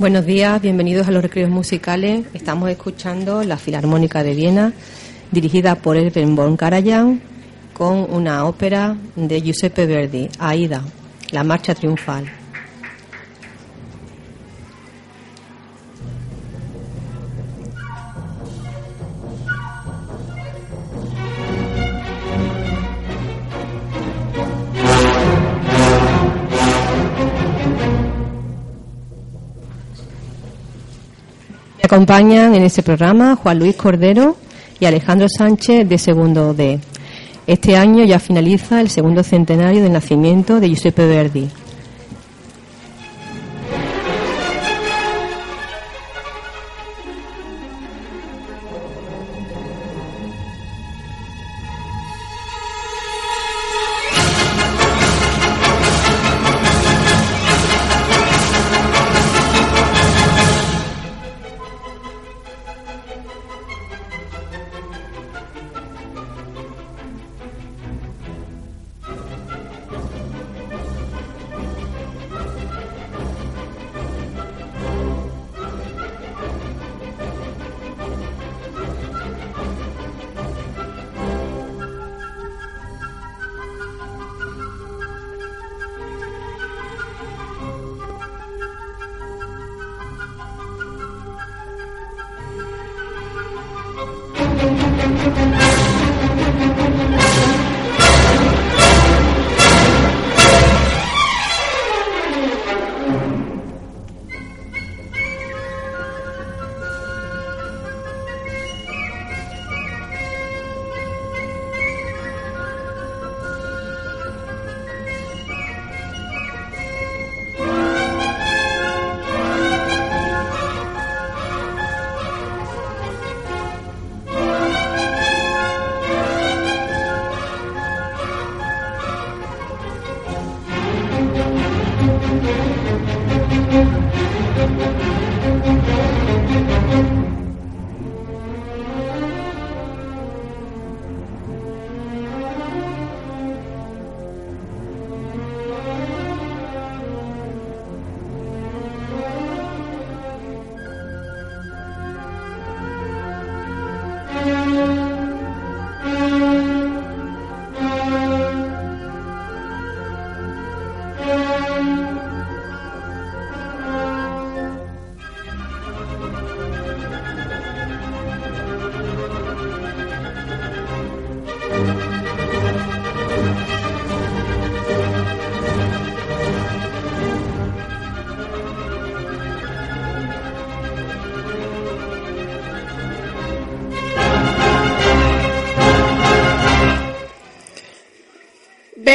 Buenos días, bienvenidos a los recreos musicales. Estamos escuchando la Filarmónica de Viena, dirigida por Erwin von Karajan, con una ópera de Giuseppe Verdi, Aida, la marcha triunfal. Acompañan en este programa Juan Luis Cordero y Alejandro Sánchez de Segundo D. Este año ya finaliza el segundo centenario del nacimiento de Giuseppe Verdi.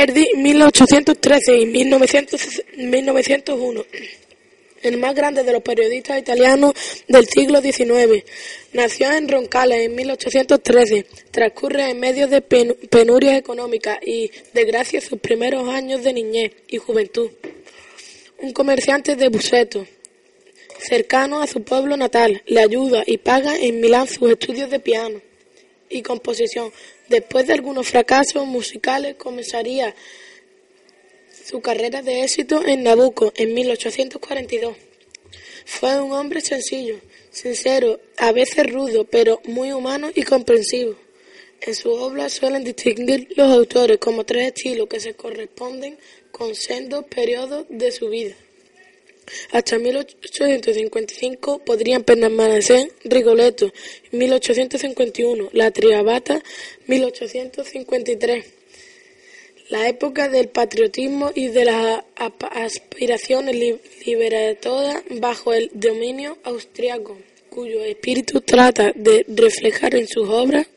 Verdi 1813 y 1901, el más grande de los periodistas italianos del siglo XIX. Nació en Roncales en 1813. Transcurre en medio de penurias económicas y desgracia sus primeros años de niñez y juventud. Un comerciante de Buseto, cercano a su pueblo natal, le ayuda y paga en Milán sus estudios de piano y composición. Después de algunos fracasos musicales, comenzaría su carrera de éxito en Nabucco en 1842. Fue un hombre sencillo, sincero, a veces rudo, pero muy humano y comprensivo. En sus obras suelen distinguir los autores como tres estilos que se corresponden con sendos periodos de su vida. Hasta 1855 podrían permanecer Rigoletto, 1851, La Triabata, 1853. La época del patriotismo y de las aspiraciones liberadoras bajo el dominio austriaco, cuyo espíritu trata de reflejar en sus obras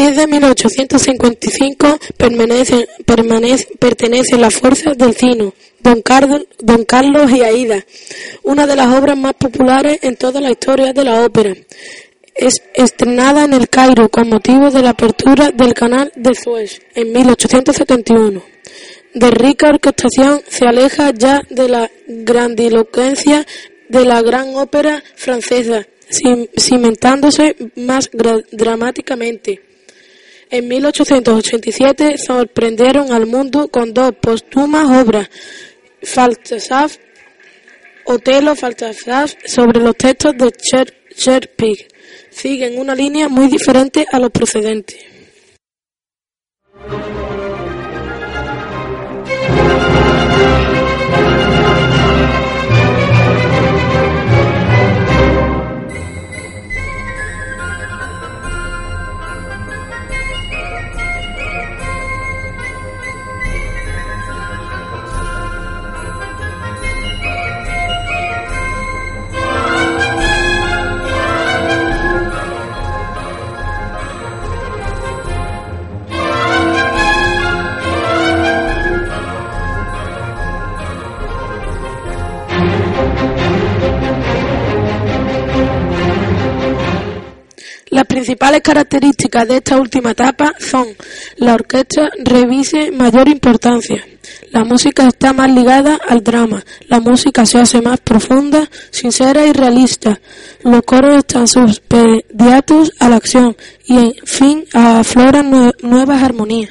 partir de 1855 permanecen, pertenecen las fuerzas del Cino, Don, Don Carlos y Aida, una de las obras más populares en toda la historia de la ópera. Es estrenada en el Cairo con motivo de la apertura del canal de Suez en 1871. De rica orquestación se aleja ya de la grandilocuencia de la gran ópera francesa, cimentándose más dramáticamente. En 1887 sorprendieron al mundo con dos póstumas obras, Falstaff, Otelo Falstaff, sobre los textos de Shakespeare. Siguen una línea muy diferente a los precedentes. Las principales características de esta última etapa son la orquesta revise mayor importancia, la música está más ligada al drama, la música se hace más profunda, sincera y realista, los coros están subpediatos a la acción y en fin afloran nuevas armonías.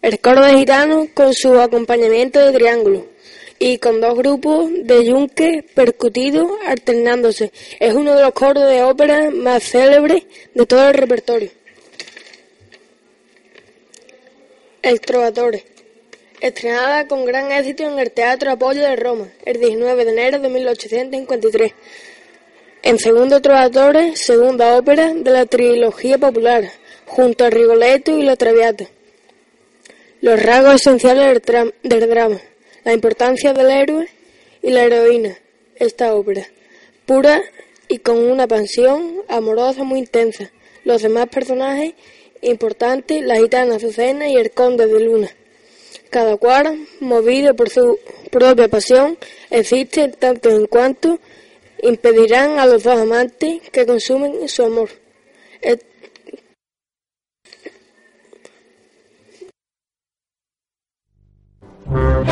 El coro de gitano con su acompañamiento de triángulo y con dos grupos de yunque percutidos alternándose. Es uno de los coros de ópera más célebres de todo el repertorio. El Trovatore. estrenada con gran éxito en el Teatro Apollo de Roma el 19 de enero de 1853. En Segundo Trovatore, segunda ópera de la trilogía popular, junto a Rigoletto y la Traviata. Los rasgos esenciales del, drama, la importancia del héroe y la heroína, esta ópera, pura y con una pasión amorosa muy intensa. Los demás personajes importantes, la gitana Azucena y el conde de Luna. Cada cual, movido por su propia pasión, existe tanto en cuanto impedirán a los dos amantes que consumen su amor. Yeah.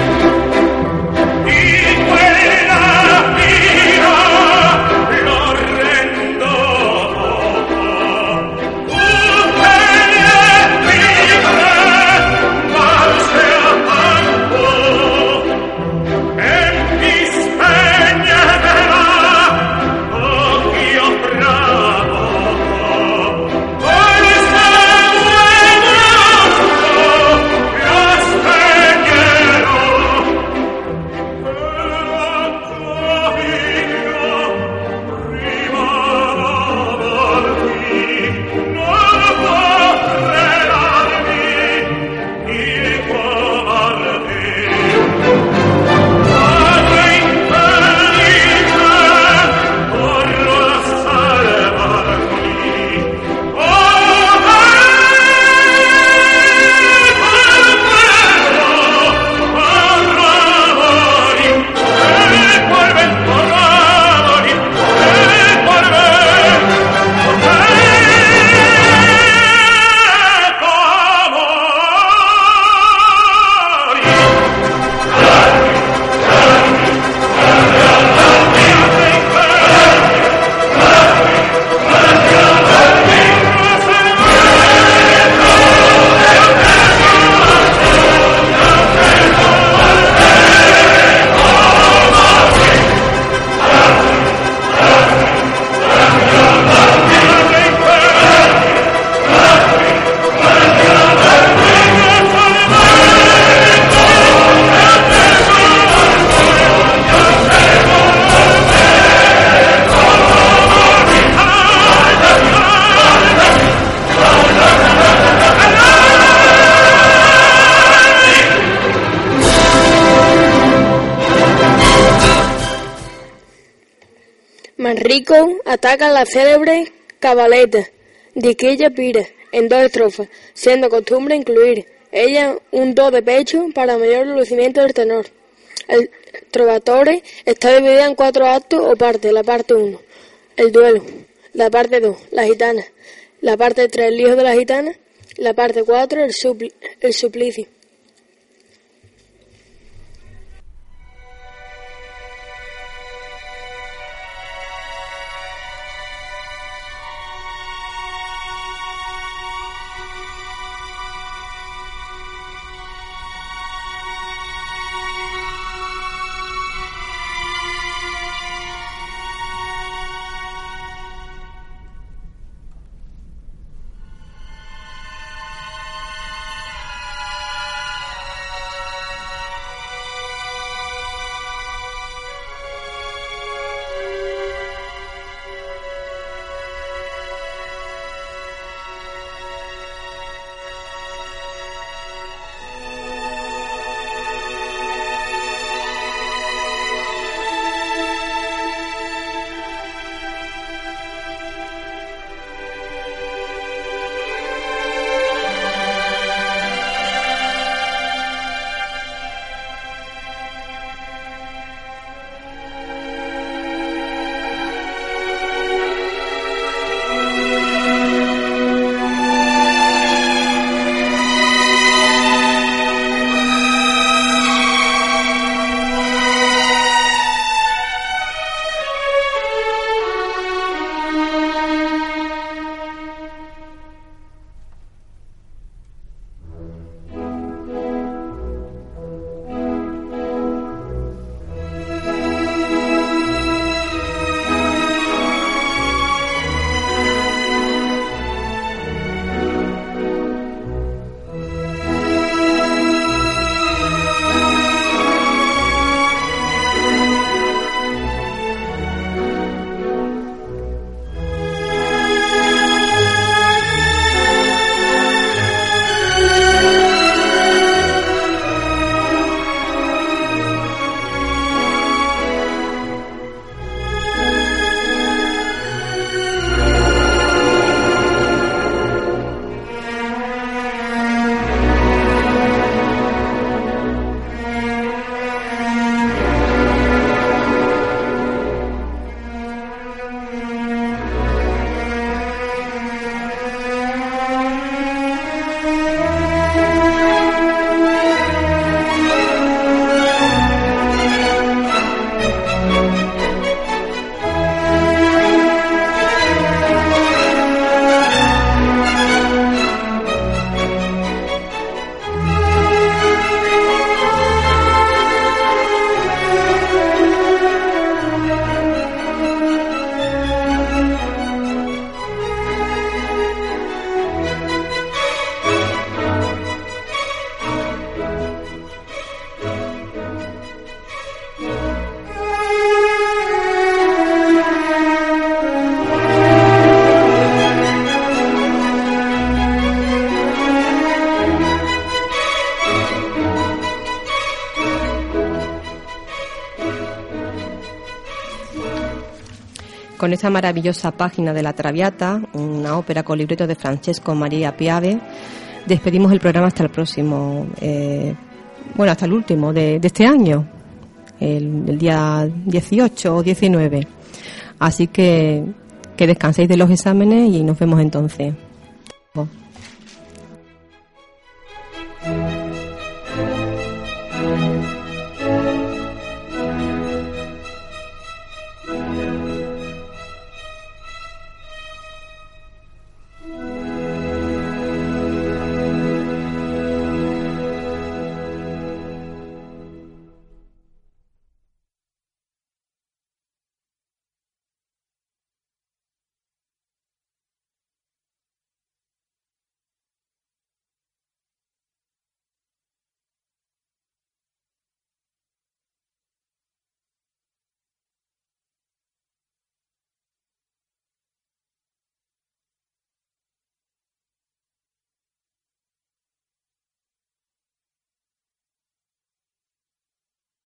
Manrico ataca la célebre cabaleta de Quilla Pira en dos estrofas, siendo costumbre incluir ella un do de pecho para mayor lucimiento del tenor. El Trovatore está dividido en cuatro actos o partes. La parte 1, el duelo. La parte 2, la gitana. La parte 3, el hijo de la gitana. La parte 4, el, el suplicio. Con esta maravillosa página de La Traviata, una ópera con libreto de Francesco María Piave, despedimos el programa hasta el próximo, eh, bueno, hasta el último de, este año, el, el, día 18 o 19. Así que que descanséis de los exámenes y nos vemos entonces.